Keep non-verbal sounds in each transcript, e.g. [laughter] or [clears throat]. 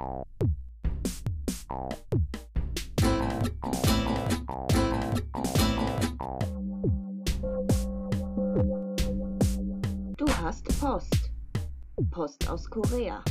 Du hast Post. Post aus Korea.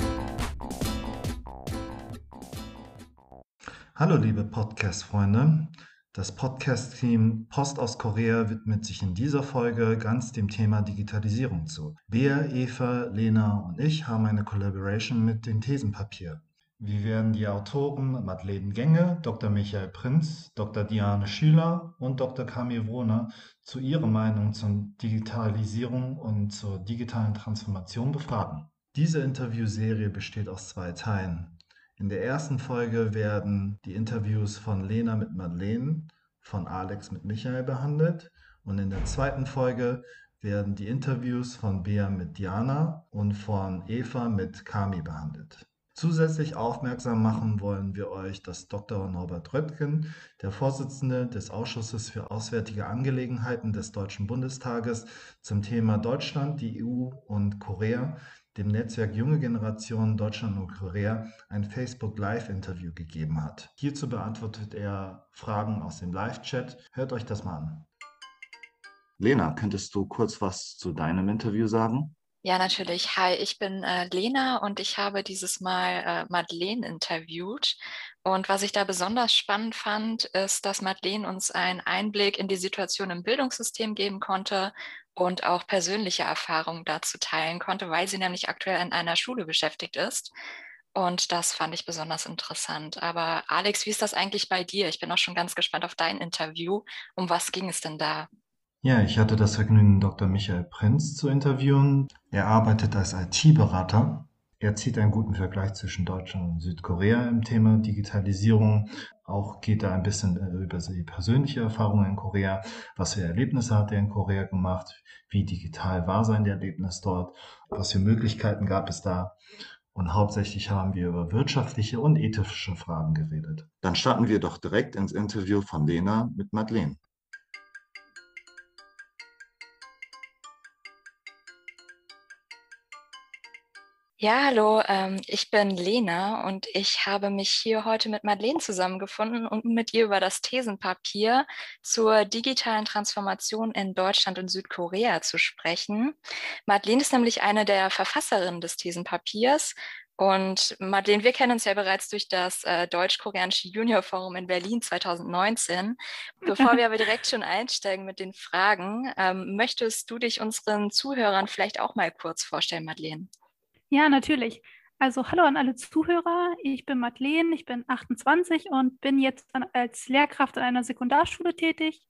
Hallo liebe Podcast-Freunde. Das Podcast-Team Post aus Korea widmet sich in dieser Folge ganz dem Thema Digitalisierung zu. Bea, Eva, Lena und ich haben eine Collaboration mit dem Thesenpapier. Wir werden die Autoren Madeleine Gänge, Dr. Michael Prinz, Dr. Diane Schüler und Dr. Kamil Wohner zu ihrer Meinung zur Digitalisierung und zur digitalen Transformation befragen. Diese Interviewserie besteht aus zwei Teilen. In der ersten Folge werden die Interviews von Lena mit Madeleine, von Alex mit Michael behandelt und in der zweiten Folge werden die Interviews von Bea mit Diana und von Eva mit Kami behandelt. Zusätzlich aufmerksam machen wollen wir euch, dass Dr. Norbert Röttgen, der Vorsitzende des Ausschusses für Auswärtige Angelegenheiten des Deutschen Bundestages, zum Thema Deutschland, die EU und Korea dem Netzwerk Junge Generation Deutschland und Korea ein Facebook Live-Interview gegeben hat. Hierzu beantwortet er Fragen aus dem Live-Chat. Hört euch das mal an. Lena, könntest du kurz was zu deinem Interview sagen? Ja, natürlich. Hi, ich bin äh, Lena und ich habe dieses Mal äh, Madeleine interviewt. Und was ich da besonders spannend fand, ist, dass Madeleine uns einen Einblick in die Situation im Bildungssystem geben konnte und auch persönliche Erfahrungen dazu teilen konnte, weil sie nämlich aktuell in einer Schule beschäftigt ist. Und das fand ich besonders interessant. Aber Alex, wie ist das eigentlich bei dir? Ich bin auch schon ganz gespannt auf dein Interview. Um was ging es denn da? Ja, ich hatte das Vergnügen, Dr. Michael Prinz zu interviewen. Er arbeitet als IT-Berater er zieht einen guten Vergleich zwischen Deutschland und Südkorea im Thema Digitalisierung. Auch geht er ein bisschen äh, über die persönliche Erfahrung in Korea. Was für Erlebnisse hat er in Korea gemacht? Wie digital war sein Erlebnis dort? Was für Möglichkeiten gab es da? Und hauptsächlich haben wir über wirtschaftliche und ethische Fragen geredet. Dann starten wir doch direkt ins Interview von Lena mit Madeleine. Ja, hallo, ähm, ich bin Lena und ich habe mich hier heute mit Madeleine zusammengefunden, um mit ihr über das Thesenpapier zur digitalen Transformation in Deutschland und Südkorea zu sprechen. Madeleine ist nämlich eine der Verfasserinnen des Thesenpapiers. Und Madeleine, wir kennen uns ja bereits durch das äh, Deutsch-Koreanische Junior Forum in Berlin 2019. Bevor wir [laughs] aber direkt schon einsteigen mit den Fragen, ähm, möchtest du dich unseren Zuhörern vielleicht auch mal kurz vorstellen, Madeleine? Ja, natürlich. Also hallo an alle Zuhörer. Ich bin Madeleine, ich bin 28 und bin jetzt als Lehrkraft an einer Sekundarschule tätig.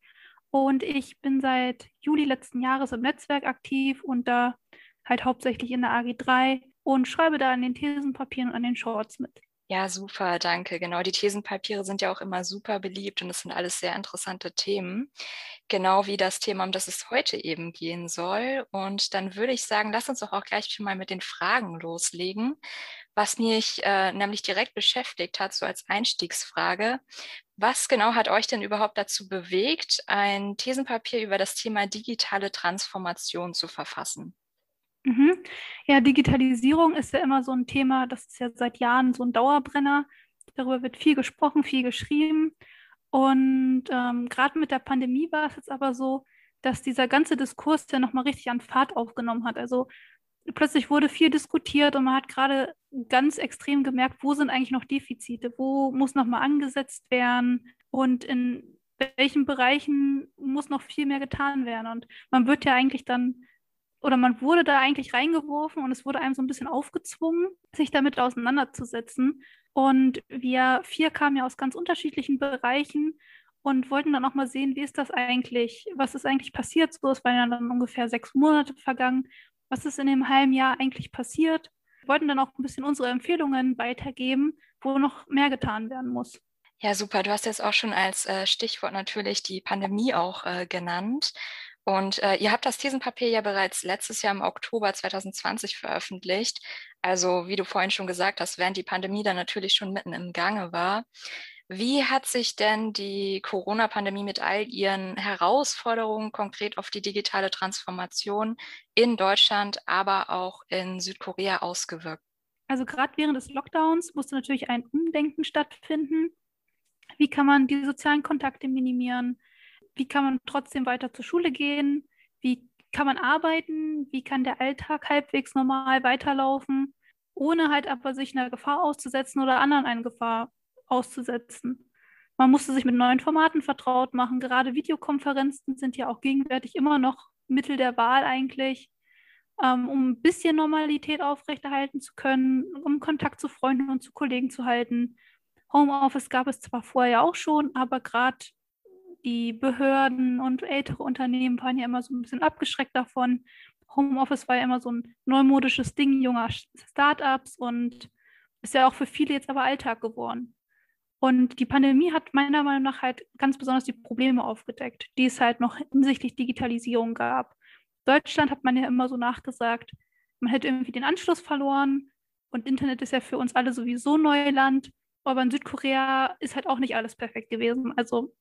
Und ich bin seit Juli letzten Jahres im Netzwerk aktiv und da halt hauptsächlich in der AG3 und schreibe da an den Thesenpapieren und an den Shorts mit. Ja, super, danke. Genau, die Thesenpapiere sind ja auch immer super beliebt und es sind alles sehr interessante Themen. Genau wie das Thema, um das es heute eben gehen soll. Und dann würde ich sagen, lass uns doch auch gleich mal mit den Fragen loslegen. Was mich äh, nämlich direkt beschäftigt hat, so als Einstiegsfrage. Was genau hat euch denn überhaupt dazu bewegt, ein Thesenpapier über das Thema digitale Transformation zu verfassen? Mhm. Ja, Digitalisierung ist ja immer so ein Thema, das ist ja seit Jahren so ein Dauerbrenner. Darüber wird viel gesprochen, viel geschrieben. Und ähm, gerade mit der Pandemie war es jetzt aber so, dass dieser ganze Diskurs ja nochmal richtig an Fahrt aufgenommen hat. Also plötzlich wurde viel diskutiert und man hat gerade ganz extrem gemerkt, wo sind eigentlich noch Defizite, wo muss nochmal angesetzt werden und in welchen Bereichen muss noch viel mehr getan werden. Und man wird ja eigentlich dann oder man wurde da eigentlich reingeworfen und es wurde einem so ein bisschen aufgezwungen, sich damit auseinanderzusetzen. Und wir vier kamen ja aus ganz unterschiedlichen Bereichen und wollten dann auch mal sehen, wie ist das eigentlich, was ist eigentlich passiert. So, es waren ja dann ungefähr sechs Monate vergangen. Was ist in dem halben Jahr eigentlich passiert? Wir wollten dann auch ein bisschen unsere Empfehlungen weitergeben, wo noch mehr getan werden muss. Ja, super. Du hast jetzt auch schon als äh, Stichwort natürlich die Pandemie auch äh, genannt. Und äh, ihr habt das Thesenpapier ja bereits letztes Jahr im Oktober 2020 veröffentlicht. Also wie du vorhin schon gesagt hast, während die Pandemie dann natürlich schon mitten im Gange war. Wie hat sich denn die Corona-Pandemie mit all ihren Herausforderungen konkret auf die digitale Transformation in Deutschland, aber auch in Südkorea ausgewirkt? Also gerade während des Lockdowns musste natürlich ein Umdenken stattfinden. Wie kann man die sozialen Kontakte minimieren? Wie kann man trotzdem weiter zur Schule gehen? Wie kann man arbeiten? Wie kann der Alltag halbwegs normal weiterlaufen, ohne halt aber sich einer Gefahr auszusetzen oder anderen eine Gefahr auszusetzen? Man musste sich mit neuen Formaten vertraut machen. Gerade Videokonferenzen sind ja auch gegenwärtig immer noch Mittel der Wahl eigentlich ähm, um ein bisschen Normalität aufrechterhalten zu können, um Kontakt zu Freunden und zu Kollegen zu halten. Homeoffice gab es zwar vorher auch schon, aber gerade die Behörden und ältere Unternehmen waren ja immer so ein bisschen abgeschreckt davon. Homeoffice war ja immer so ein neumodisches Ding junger Startups und ist ja auch für viele jetzt aber Alltag geworden. Und die Pandemie hat meiner Meinung nach halt ganz besonders die Probleme aufgedeckt, die es halt noch hinsichtlich Digitalisierung gab. Deutschland hat man ja immer so nachgesagt, man hätte irgendwie den Anschluss verloren und Internet ist ja für uns alle sowieso Neuland. Aber in Südkorea ist halt auch nicht alles perfekt gewesen. Also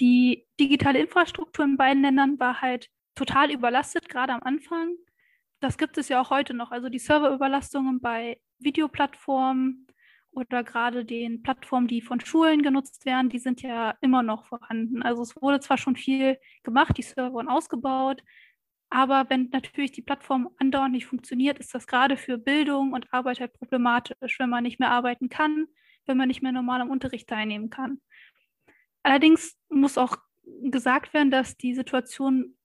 die digitale Infrastruktur in beiden Ländern war halt total überlastet, gerade am Anfang. Das gibt es ja auch heute noch. Also die Serverüberlastungen bei Videoplattformen oder gerade den Plattformen, die von Schulen genutzt werden, die sind ja immer noch vorhanden. Also es wurde zwar schon viel gemacht, die Server wurden ausgebaut, aber wenn natürlich die Plattform andauernd nicht funktioniert, ist das gerade für Bildung und Arbeit halt problematisch, wenn man nicht mehr arbeiten kann, wenn man nicht mehr normal am Unterricht teilnehmen kann. Allerdings muss auch gesagt werden, dass die Situation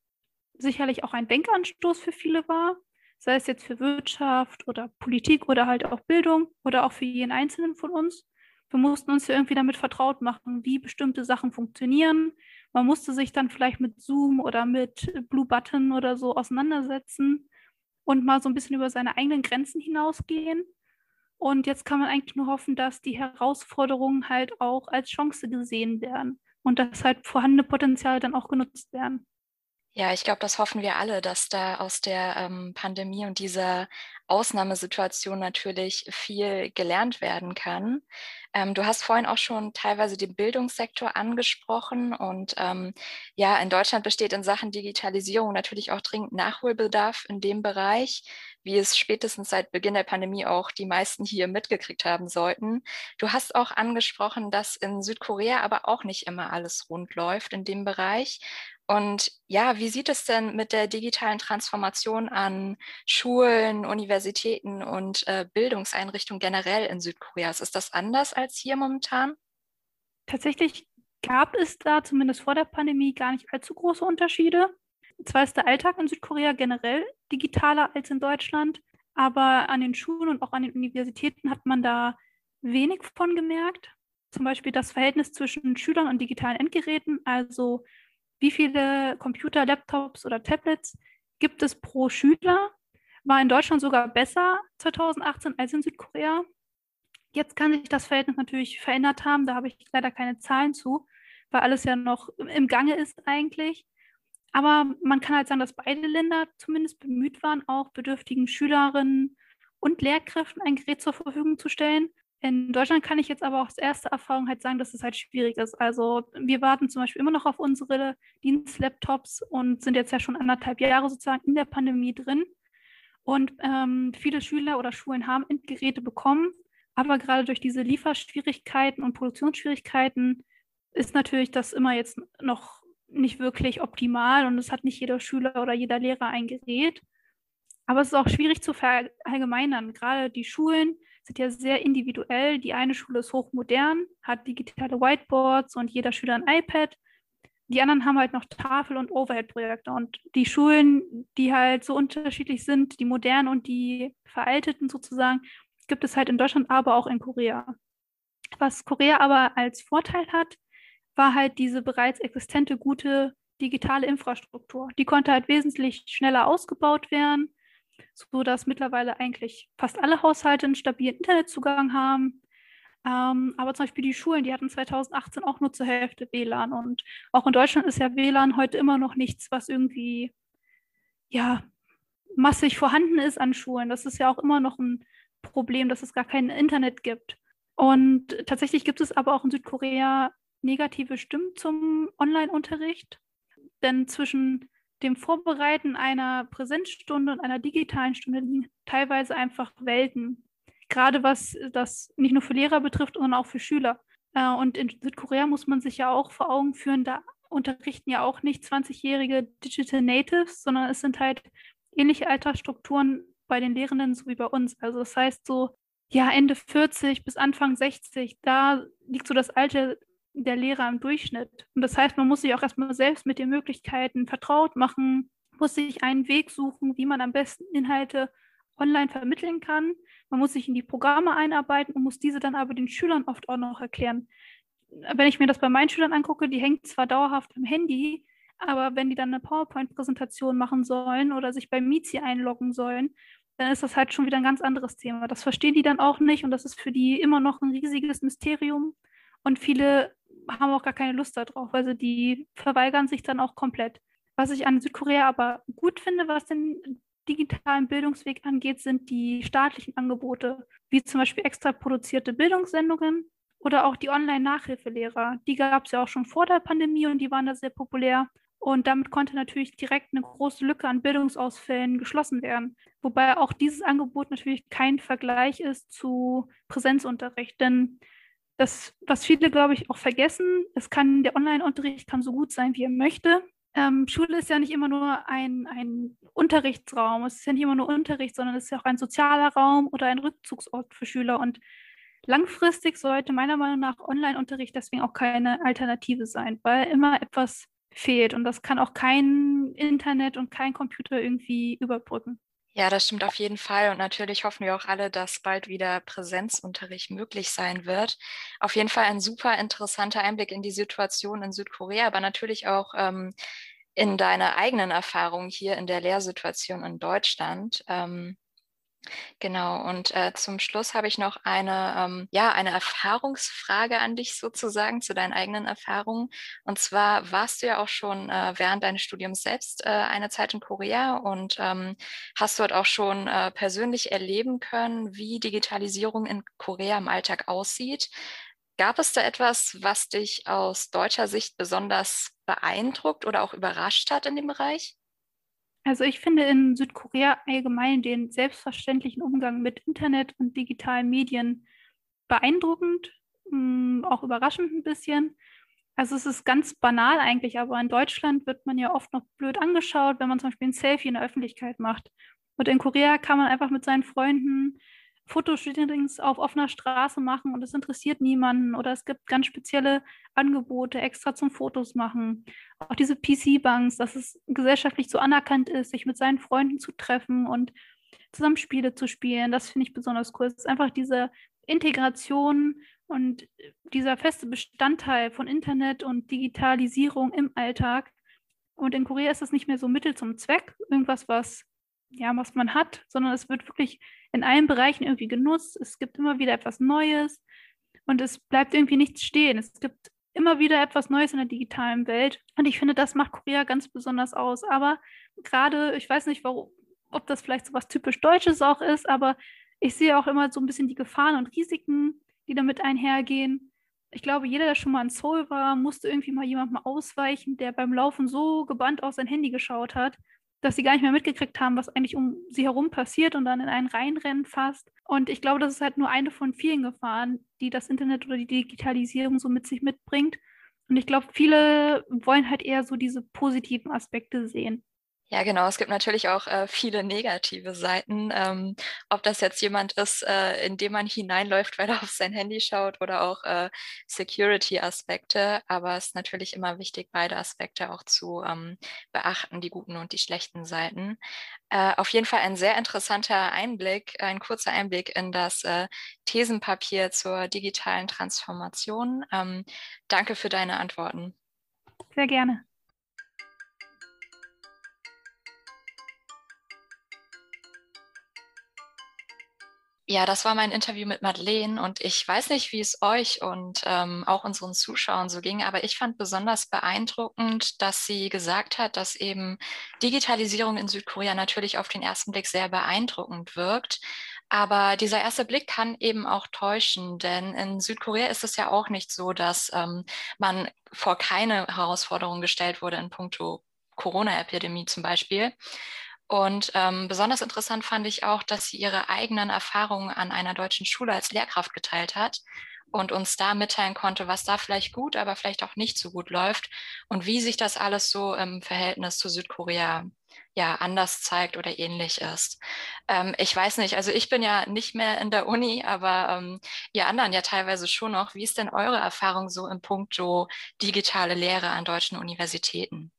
sicherlich auch ein Denkanstoß für viele war, sei es jetzt für Wirtschaft oder Politik oder halt auch Bildung oder auch für jeden Einzelnen von uns. Wir mussten uns ja irgendwie damit vertraut machen, wie bestimmte Sachen funktionieren, man musste sich dann vielleicht mit Zoom oder mit Blue Button oder so auseinandersetzen und mal so ein bisschen über seine eigenen Grenzen hinausgehen. Und jetzt kann man eigentlich nur hoffen, dass die Herausforderungen halt auch als Chance gesehen werden und dass halt vorhandene Potenziale dann auch genutzt werden. Ja, ich glaube, das hoffen wir alle, dass da aus der ähm, Pandemie und dieser Ausnahmesituation natürlich viel gelernt werden kann. Ähm, du hast vorhin auch schon teilweise den Bildungssektor angesprochen und ähm, ja, in Deutschland besteht in Sachen Digitalisierung natürlich auch dringend Nachholbedarf in dem Bereich, wie es spätestens seit Beginn der Pandemie auch die meisten hier mitgekriegt haben sollten. Du hast auch angesprochen, dass in Südkorea aber auch nicht immer alles rund läuft in dem Bereich. Und ja, wie sieht es denn mit der digitalen Transformation an Schulen, Universitäten und äh, Bildungseinrichtungen generell in Südkorea? Ist das anders als hier momentan? Tatsächlich gab es da zumindest vor der Pandemie gar nicht allzu große Unterschiede. Zwar ist der Alltag in Südkorea generell digitaler als in Deutschland, aber an den Schulen und auch an den Universitäten hat man da wenig von gemerkt. Zum Beispiel das Verhältnis zwischen Schülern und digitalen Endgeräten, also wie viele Computer, Laptops oder Tablets gibt es pro Schüler? War in Deutschland sogar besser 2018 als in Südkorea. Jetzt kann sich das Verhältnis natürlich verändert haben. Da habe ich leider keine Zahlen zu, weil alles ja noch im Gange ist eigentlich. Aber man kann halt sagen, dass beide Länder zumindest bemüht waren, auch bedürftigen Schülerinnen und Lehrkräften ein Gerät zur Verfügung zu stellen. In Deutschland kann ich jetzt aber auch aus erster Erfahrung halt sagen, dass es halt schwierig ist. Also wir warten zum Beispiel immer noch auf unsere Dienstlaptops und sind jetzt ja schon anderthalb Jahre sozusagen in der Pandemie drin. Und ähm, viele Schüler oder Schulen haben Endgeräte bekommen, aber gerade durch diese Lieferschwierigkeiten und Produktionsschwierigkeiten ist natürlich das immer jetzt noch nicht wirklich optimal und es hat nicht jeder Schüler oder jeder Lehrer ein Gerät. Aber es ist auch schwierig zu verallgemeinern. Gerade die Schulen sind ja sehr individuell. Die eine Schule ist hochmodern, hat digitale Whiteboards und jeder Schüler ein iPad. Die anderen haben halt noch Tafel- und Overhead-Projekte. Und die Schulen, die halt so unterschiedlich sind, die modernen und die veralteten sozusagen, gibt es halt in Deutschland, aber auch in Korea. Was Korea aber als Vorteil hat, war halt diese bereits existente gute digitale Infrastruktur. Die konnte halt wesentlich schneller ausgebaut werden so dass mittlerweile eigentlich fast alle Haushalte einen stabilen Internetzugang haben. Ähm, aber zum Beispiel die Schulen, die hatten 2018 auch nur zur Hälfte WLAN. Und auch in Deutschland ist ja WLAN heute immer noch nichts, was irgendwie ja massig vorhanden ist an Schulen. Das ist ja auch immer noch ein Problem, dass es gar kein Internet gibt. Und tatsächlich gibt es aber auch in Südkorea negative Stimmen zum Online-Unterricht. Denn zwischen dem Vorbereiten einer Präsenzstunde und einer digitalen Stunde liegen teilweise einfach Welten. gerade was das nicht nur für Lehrer betrifft, sondern auch für Schüler. Äh, und in Südkorea muss man sich ja auch vor Augen führen, da unterrichten ja auch nicht 20-jährige Digital Natives, sondern es sind halt ähnliche Altersstrukturen bei den Lehrenden so wie bei uns. Also das heißt so, ja, Ende 40 bis Anfang 60, da liegt so das Alter der Lehrer im Durchschnitt. Und das heißt, man muss sich auch erstmal selbst mit den Möglichkeiten vertraut machen, muss sich einen Weg suchen, wie man am besten Inhalte online vermitteln kann. Man muss sich in die Programme einarbeiten und muss diese dann aber den Schülern oft auch noch erklären. Wenn ich mir das bei meinen Schülern angucke, die hängen zwar dauerhaft am Handy, aber wenn die dann eine PowerPoint-Präsentation machen sollen oder sich bei Mizi einloggen sollen, dann ist das halt schon wieder ein ganz anderes Thema. Das verstehen die dann auch nicht und das ist für die immer noch ein riesiges Mysterium. Und viele haben auch gar keine Lust darauf. Also die verweigern sich dann auch komplett. Was ich an Südkorea aber gut finde, was den digitalen Bildungsweg angeht, sind die staatlichen Angebote, wie zum Beispiel extra produzierte Bildungssendungen oder auch die Online-Nachhilfelehrer. Die gab es ja auch schon vor der Pandemie und die waren da sehr populär. Und damit konnte natürlich direkt eine große Lücke an Bildungsausfällen geschlossen werden. Wobei auch dieses Angebot natürlich kein Vergleich ist zu Präsenzunterricht. Denn das, was viele, glaube ich, auch vergessen, es kann, der Online-Unterricht kann so gut sein, wie er möchte. Ähm, Schule ist ja nicht immer nur ein, ein Unterrichtsraum, es ist ja nicht immer nur Unterricht, sondern es ist ja auch ein sozialer Raum oder ein Rückzugsort für Schüler. Und langfristig sollte meiner Meinung nach Online-Unterricht deswegen auch keine Alternative sein, weil immer etwas fehlt. Und das kann auch kein Internet und kein Computer irgendwie überbrücken. Ja, das stimmt auf jeden Fall. Und natürlich hoffen wir auch alle, dass bald wieder Präsenzunterricht möglich sein wird. Auf jeden Fall ein super interessanter Einblick in die Situation in Südkorea, aber natürlich auch ähm, in deine eigenen Erfahrungen hier in der Lehrsituation in Deutschland. Ähm, Genau, und äh, zum Schluss habe ich noch eine, ähm, ja, eine Erfahrungsfrage an dich sozusagen zu deinen eigenen Erfahrungen. Und zwar warst du ja auch schon äh, während deines Studiums selbst äh, eine Zeit in Korea und ähm, hast dort auch schon äh, persönlich erleben können, wie Digitalisierung in Korea im Alltag aussieht. Gab es da etwas, was dich aus deutscher Sicht besonders beeindruckt oder auch überrascht hat in dem Bereich? Also ich finde in Südkorea allgemein den selbstverständlichen Umgang mit Internet und digitalen Medien beeindruckend, mh, auch überraschend ein bisschen. Also es ist ganz banal eigentlich, aber in Deutschland wird man ja oft noch blöd angeschaut, wenn man zum Beispiel ein Selfie in der Öffentlichkeit macht. Und in Korea kann man einfach mit seinen Freunden Fotoshootings auf offener Straße machen und es interessiert niemanden oder es gibt ganz spezielle Angebote extra zum Fotos machen. Auch diese PC-Banks, dass es gesellschaftlich so anerkannt ist, sich mit seinen Freunden zu treffen und zusammen Spiele zu spielen, das finde ich besonders cool. Es ist einfach diese Integration und dieser feste Bestandteil von Internet und Digitalisierung im Alltag. Und in Korea ist das nicht mehr so Mittel zum Zweck, irgendwas, was ja, was man hat, sondern es wird wirklich in allen Bereichen irgendwie genutzt. Es gibt immer wieder etwas Neues und es bleibt irgendwie nichts stehen. Es gibt immer wieder etwas Neues in der digitalen Welt und ich finde, das macht Korea ganz besonders aus. Aber gerade, ich weiß nicht, warum, ob das vielleicht so was typisch Deutsches auch ist, aber ich sehe auch immer so ein bisschen die Gefahren und Risiken, die damit einhergehen. Ich glaube, jeder, der schon mal in Seoul war, musste irgendwie mal jemandem ausweichen, der beim Laufen so gebannt auf sein Handy geschaut hat dass sie gar nicht mehr mitgekriegt haben, was eigentlich um sie herum passiert und dann in einen reinrennen fast. Und ich glaube, das ist halt nur eine von vielen Gefahren, die das Internet oder die Digitalisierung so mit sich mitbringt. Und ich glaube, viele wollen halt eher so diese positiven Aspekte sehen. Ja, genau. Es gibt natürlich auch äh, viele negative Seiten. Ähm, ob das jetzt jemand ist, äh, in dem man hineinläuft, [laughs] weil er auf sein Handy schaut oder auch äh, Security-Aspekte. Aber es ist natürlich immer wichtig, beide Aspekte auch zu ähm, beachten, die guten und die schlechten Seiten. Äh, auf jeden Fall ein sehr interessanter Einblick, ein kurzer Einblick in das äh, Thesenpapier zur digitalen Transformation. Ähm, danke für deine Antworten. Sehr gerne. Ja, das war mein Interview mit Madeleine und ich weiß nicht, wie es euch und ähm, auch unseren Zuschauern so ging, aber ich fand besonders beeindruckend, dass sie gesagt hat, dass eben Digitalisierung in Südkorea natürlich auf den ersten Blick sehr beeindruckend wirkt. Aber dieser erste Blick kann eben auch täuschen, denn in Südkorea ist es ja auch nicht so, dass ähm, man vor keine Herausforderung gestellt wurde in puncto Corona-Epidemie zum Beispiel. Und ähm, besonders interessant fand ich auch, dass sie ihre eigenen Erfahrungen an einer deutschen Schule als Lehrkraft geteilt hat und uns da mitteilen konnte, was da vielleicht gut, aber vielleicht auch nicht so gut läuft und wie sich das alles so im Verhältnis zu Südkorea ja anders zeigt oder ähnlich ist. Ähm, ich weiß nicht, also ich bin ja nicht mehr in der Uni, aber ähm, ihr anderen ja teilweise schon noch. Wie ist denn eure Erfahrung so im Punkto digitale Lehre an deutschen Universitäten?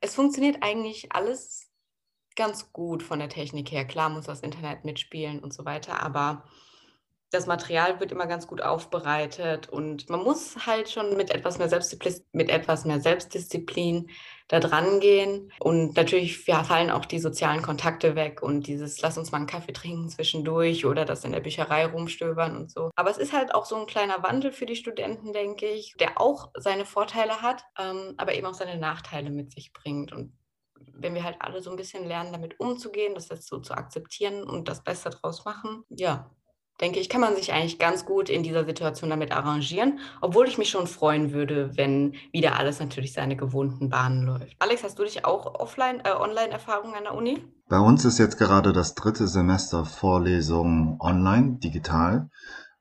Es funktioniert eigentlich alles ganz gut von der Technik her. Klar muss das Internet mitspielen und so weiter, aber das Material wird immer ganz gut aufbereitet und man muss halt schon mit etwas mehr Selbstdisziplin, mit etwas mehr Selbstdisziplin da dran gehen. Und natürlich ja, fallen auch die sozialen Kontakte weg und dieses Lass uns mal einen Kaffee trinken zwischendurch oder das in der Bücherei rumstöbern und so. Aber es ist halt auch so ein kleiner Wandel für die Studenten, denke ich, der auch seine Vorteile hat, ähm, aber eben auch seine Nachteile mit sich bringt. Und wenn wir halt alle so ein bisschen lernen, damit umzugehen, das jetzt so zu akzeptieren und das Beste draus machen, ja, denke ich, kann man sich eigentlich ganz gut in dieser Situation damit arrangieren, obwohl ich mich schon freuen würde, wenn wieder alles natürlich seine gewohnten Bahnen läuft. Alex, hast du dich auch offline, äh, Online-Erfahrungen an der Uni? Bei uns ist jetzt gerade das dritte Semester Vorlesung online, digital.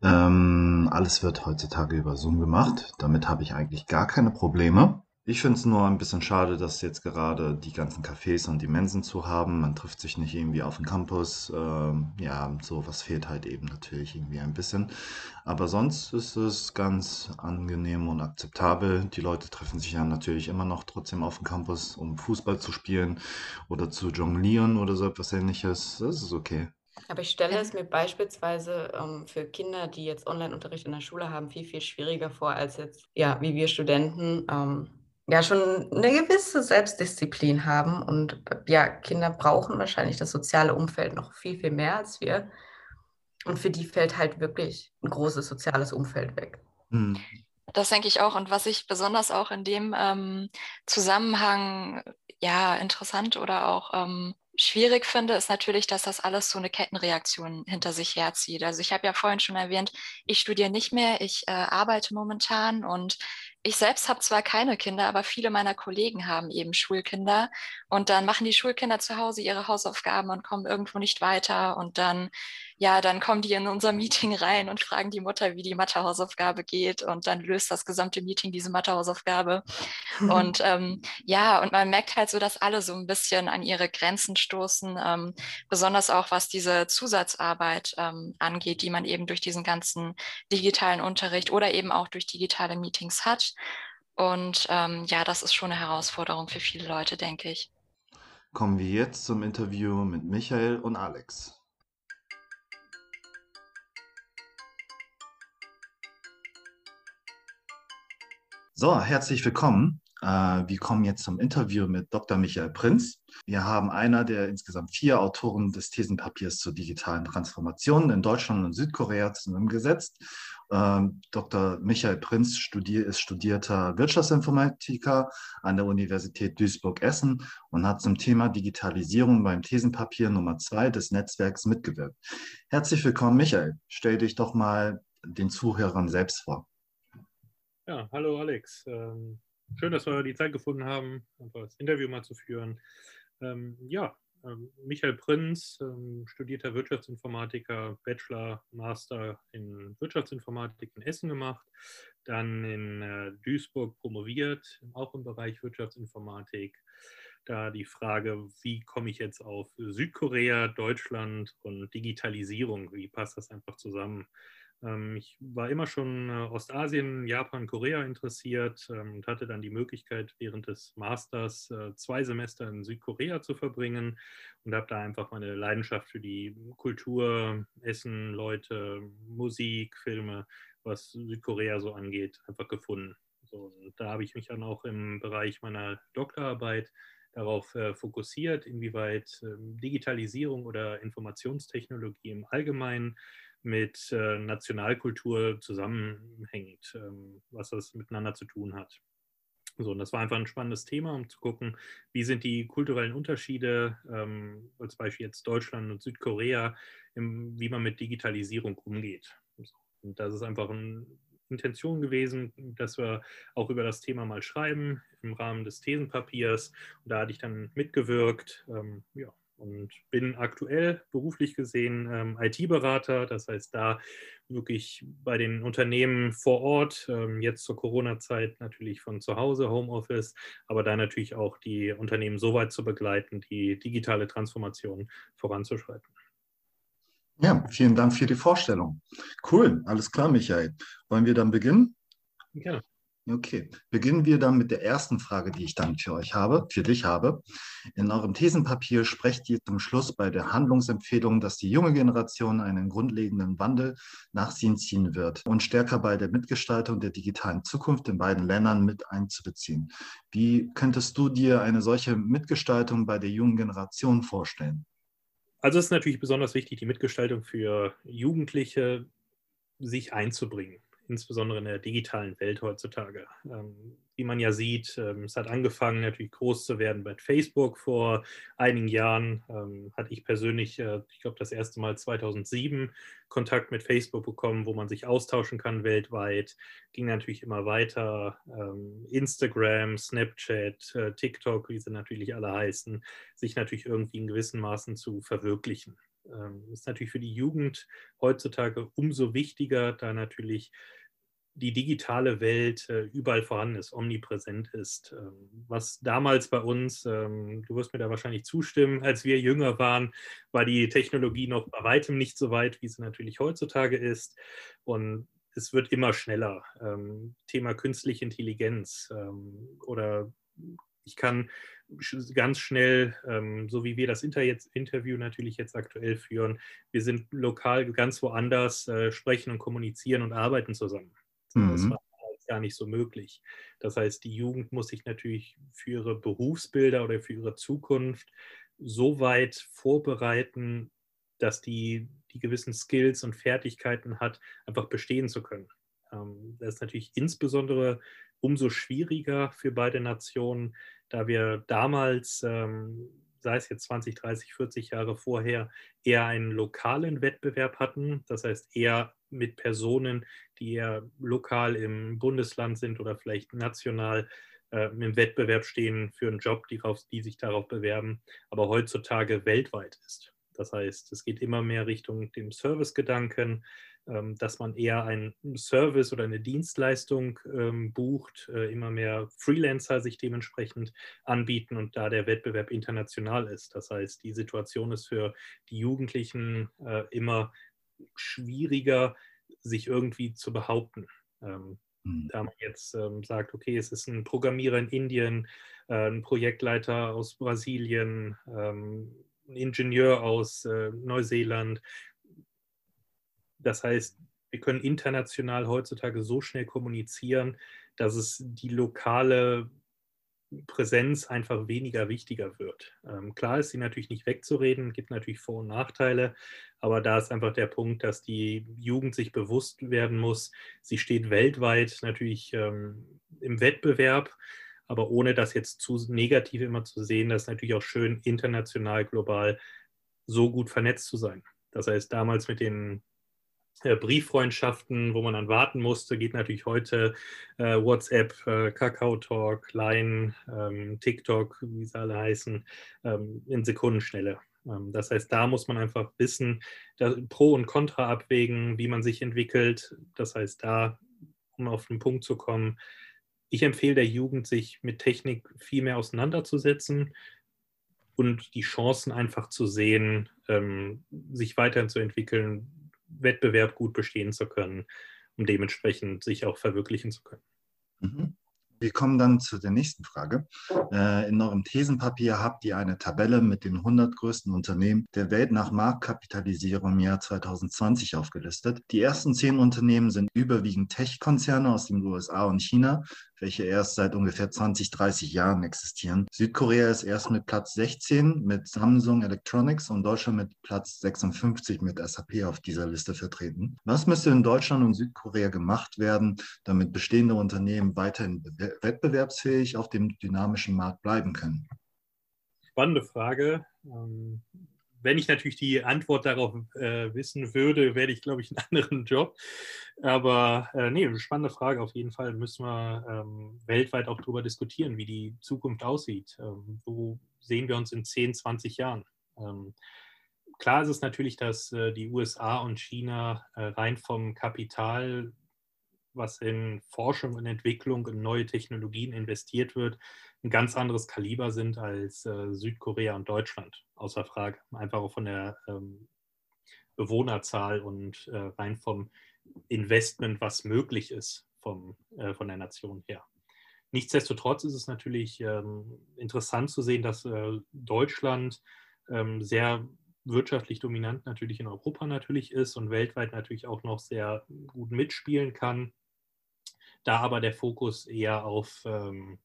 Ähm, alles wird heutzutage über Zoom gemacht. Damit habe ich eigentlich gar keine Probleme. Ich finde es nur ein bisschen schade, dass jetzt gerade die ganzen Cafés und die Mensen zu haben. Man trifft sich nicht irgendwie auf dem Campus. Ähm, ja, sowas fehlt halt eben natürlich irgendwie ein bisschen. Aber sonst ist es ganz angenehm und akzeptabel. Die Leute treffen sich ja natürlich immer noch trotzdem auf dem Campus, um Fußball zu spielen oder zu jonglieren oder so etwas ähnliches. Das ist okay. Aber ich stelle es mir beispielsweise ähm, für Kinder, die jetzt Online-Unterricht in der Schule haben, viel, viel schwieriger vor als jetzt, ja, wie wir Studenten. Ähm, ja schon eine gewisse Selbstdisziplin haben. Und ja, Kinder brauchen wahrscheinlich das soziale Umfeld noch viel, viel mehr als wir. Und für die fällt halt wirklich ein großes soziales Umfeld weg. Hm. Das denke ich auch. Und was ich besonders auch in dem ähm, Zusammenhang ja interessant oder auch ähm, schwierig finde, ist natürlich, dass das alles so eine Kettenreaktion hinter sich herzieht. Also ich habe ja vorhin schon erwähnt, ich studiere nicht mehr, ich äh, arbeite momentan und ich selbst habe zwar keine Kinder, aber viele meiner Kollegen haben eben Schulkinder und dann machen die Schulkinder zu Hause ihre Hausaufgaben und kommen irgendwo nicht weiter und dann ja, dann kommen die in unser Meeting rein und fragen die Mutter, wie die Mathehausaufgabe geht und dann löst das gesamte Meeting diese Mathehausaufgabe. und [laughs] ähm, ja, und man merkt halt so, dass alle so ein bisschen an ihre Grenzen stoßen, ähm, besonders auch was diese Zusatzarbeit ähm, angeht, die man eben durch diesen ganzen digitalen Unterricht oder eben auch durch digitale Meetings hat. Und ähm, ja, das ist schon eine Herausforderung für viele Leute, denke ich. Kommen wir jetzt zum Interview mit Michael und Alex. So, herzlich willkommen. Äh, wir kommen jetzt zum Interview mit Dr. Michael Prinz. Wir haben einer der insgesamt vier Autoren des Thesenpapiers zur digitalen Transformation in Deutschland und Südkorea zusammengesetzt. Ähm, Dr. Michael Prinz studier ist studierter Wirtschaftsinformatiker an der Universität Duisburg-Essen und hat zum Thema Digitalisierung beim Thesenpapier Nummer zwei des Netzwerks mitgewirkt. Herzlich willkommen, Michael. Stell dich doch mal den Zuhörern selbst vor. Ja, hallo Alex. Ähm, schön, dass wir die Zeit gefunden haben, das Interview mal zu führen. Ähm, ja, ähm, Michael Prinz, ähm, studierter Wirtschaftsinformatiker, Bachelor, Master in Wirtschaftsinformatik in Essen gemacht, dann in äh, Duisburg promoviert, auch im Bereich Wirtschaftsinformatik. Da die Frage, wie komme ich jetzt auf Südkorea, Deutschland und Digitalisierung, wie passt das einfach zusammen? Ähm, ich war immer schon äh, Ostasien, Japan, Korea interessiert ähm, und hatte dann die Möglichkeit, während des Masters äh, zwei Semester in Südkorea zu verbringen und habe da einfach meine Leidenschaft für die Kultur, Essen, Leute, Musik, Filme, was Südkorea so angeht, einfach gefunden. So, da habe ich mich dann auch im Bereich meiner Doktorarbeit darauf äh, fokussiert, inwieweit ähm, Digitalisierung oder Informationstechnologie im Allgemeinen mit äh, Nationalkultur zusammenhängt, ähm, was das miteinander zu tun hat. So, und das war einfach ein spannendes Thema, um zu gucken, wie sind die kulturellen Unterschiede, ähm, als Beispiel jetzt Deutschland und Südkorea, im, wie man mit Digitalisierung umgeht. Und das ist einfach eine Intention gewesen, dass wir auch über das Thema mal schreiben im Rahmen des Thesenpapiers. Und da hatte ich dann mitgewirkt. Ähm, ja, und bin aktuell beruflich gesehen ähm, IT-Berater, das heißt da wirklich bei den Unternehmen vor Ort, ähm, jetzt zur Corona-Zeit natürlich von zu Hause, Homeoffice, aber da natürlich auch die Unternehmen so weit zu begleiten, die digitale Transformation voranzuschreiten. Ja, vielen Dank für die Vorstellung. Cool, alles klar, Michael. Wollen wir dann beginnen? Gerne. Okay, beginnen wir dann mit der ersten Frage, die ich dann für euch habe, für dich habe. In eurem Thesenpapier sprecht ihr zum Schluss bei der Handlungsempfehlung, dass die junge Generation einen grundlegenden Wandel nach sich ziehen wird und stärker bei der Mitgestaltung der digitalen Zukunft in beiden Ländern mit einzubeziehen. Wie könntest du dir eine solche Mitgestaltung bei der jungen Generation vorstellen? Also es ist natürlich besonders wichtig, die Mitgestaltung für Jugendliche sich einzubringen insbesondere in der digitalen Welt heutzutage. Ähm, wie man ja sieht, ähm, es hat angefangen natürlich groß zu werden bei Facebook vor einigen Jahren. Ähm, hatte ich persönlich, äh, ich glaube, das erste Mal 2007 Kontakt mit Facebook bekommen, wo man sich austauschen kann weltweit. Ging natürlich immer weiter. Ähm, Instagram, Snapchat, äh, TikTok, wie sie natürlich alle heißen, sich natürlich irgendwie in gewissen Maßen zu verwirklichen ähm, ist natürlich für die Jugend heutzutage umso wichtiger, da natürlich die digitale Welt äh, überall vorhanden ist, omnipräsent ist. Ähm, was damals bei uns, ähm, du wirst mir da wahrscheinlich zustimmen, als wir jünger waren, war die Technologie noch bei weitem nicht so weit, wie sie natürlich heutzutage ist. Und es wird immer schneller. Ähm, Thema künstliche Intelligenz oder ich kann ganz schnell, so wie wir das Interview natürlich jetzt aktuell führen, wir sind lokal ganz woanders, äh, sprechen und kommunizieren und arbeiten zusammen. Mhm. Das war gar nicht so möglich. Das heißt, die Jugend muss sich natürlich für ihre Berufsbilder oder für ihre Zukunft so weit vorbereiten, dass die die gewissen Skills und Fertigkeiten hat, einfach bestehen zu können. Ähm, das ist natürlich insbesondere umso schwieriger für beide Nationen, da wir damals, ähm, sei es jetzt 20, 30, 40 Jahre vorher, eher einen lokalen Wettbewerb hatten. Das heißt, eher mit Personen, die eher lokal im Bundesland sind oder vielleicht national äh, im Wettbewerb stehen für einen Job, die, die sich darauf bewerben, aber heutzutage weltweit ist. Das heißt, es geht immer mehr Richtung dem Service-Gedanken, dass man eher einen Service oder eine Dienstleistung ähm, bucht, äh, immer mehr Freelancer sich dementsprechend anbieten und da der Wettbewerb international ist. Das heißt, die Situation ist für die Jugendlichen äh, immer schwieriger, sich irgendwie zu behaupten. Ähm, mhm. Da man jetzt ähm, sagt, okay, es ist ein Programmierer in Indien, äh, ein Projektleiter aus Brasilien, ähm, ein Ingenieur aus äh, Neuseeland. Das heißt, wir können international heutzutage so schnell kommunizieren, dass es die lokale Präsenz einfach weniger wichtiger wird. Ähm, klar ist sie natürlich nicht wegzureden, gibt natürlich Vor- und Nachteile, aber da ist einfach der Punkt, dass die Jugend sich bewusst werden muss, sie steht weltweit natürlich ähm, im Wettbewerb, aber ohne das jetzt zu negativ immer zu sehen, das ist natürlich auch schön, international, global so gut vernetzt zu sein. Das heißt, damals mit den Brieffreundschaften, wo man dann warten musste, geht natürlich heute äh, WhatsApp, äh, Kakao Talk, Line, ähm, TikTok, wie sie alle heißen, ähm, in Sekundenschnelle. Ähm, das heißt, da muss man einfach wissen, Pro und Contra abwägen, wie man sich entwickelt. Das heißt, da, um auf den Punkt zu kommen, ich empfehle der Jugend, sich mit Technik viel mehr auseinanderzusetzen und die Chancen einfach zu sehen, ähm, sich weiterzuentwickeln, Wettbewerb gut bestehen zu können, um dementsprechend sich auch verwirklichen zu können. Mhm. Wir kommen dann zu der nächsten Frage. Äh, in eurem Thesenpapier habt ihr eine Tabelle mit den 100 größten Unternehmen der Welt nach Marktkapitalisierung im Jahr 2020 aufgelistet. Die ersten zehn Unternehmen sind überwiegend Tech-Konzerne aus den USA und China welche erst seit ungefähr 20, 30 Jahren existieren. Südkorea ist erst mit Platz 16 mit Samsung Electronics und Deutschland mit Platz 56 mit SAP auf dieser Liste vertreten. Was müsste in Deutschland und Südkorea gemacht werden, damit bestehende Unternehmen weiterhin wettbewerbsfähig auf dem dynamischen Markt bleiben können? Spannende Frage. Wenn ich natürlich die Antwort darauf äh, wissen würde, werde ich, glaube ich, einen [laughs] anderen Job. Aber äh, nee, spannende Frage auf jeden Fall. Müssen wir ähm, weltweit auch darüber diskutieren, wie die Zukunft aussieht. Ähm, wo sehen wir uns in 10, 20 Jahren? Ähm, klar ist es natürlich, dass äh, die USA und China äh, rein vom Kapital, was in Forschung und Entwicklung in neue Technologien investiert wird, ein ganz anderes Kaliber sind als äh, Südkorea und Deutschland, außer Frage. Einfach auch von der ähm, Bewohnerzahl und äh, rein vom Investment, was möglich ist vom, äh, von der Nation her. Nichtsdestotrotz ist es natürlich ähm, interessant zu sehen, dass äh, Deutschland ähm, sehr wirtschaftlich dominant natürlich in Europa natürlich ist und weltweit natürlich auch noch sehr gut mitspielen kann. Da aber der Fokus eher auf ähm,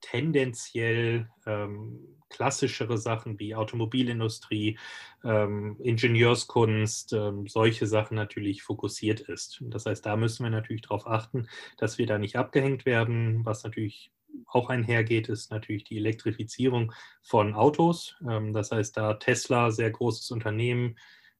tendenziell ähm, klassischere Sachen wie Automobilindustrie, ähm, Ingenieurskunst, ähm, solche Sachen natürlich fokussiert ist. Das heißt, da müssen wir natürlich darauf achten, dass wir da nicht abgehängt werden. Was natürlich auch einhergeht, ist natürlich die Elektrifizierung von Autos. Ähm, das heißt, da Tesla, sehr großes Unternehmen,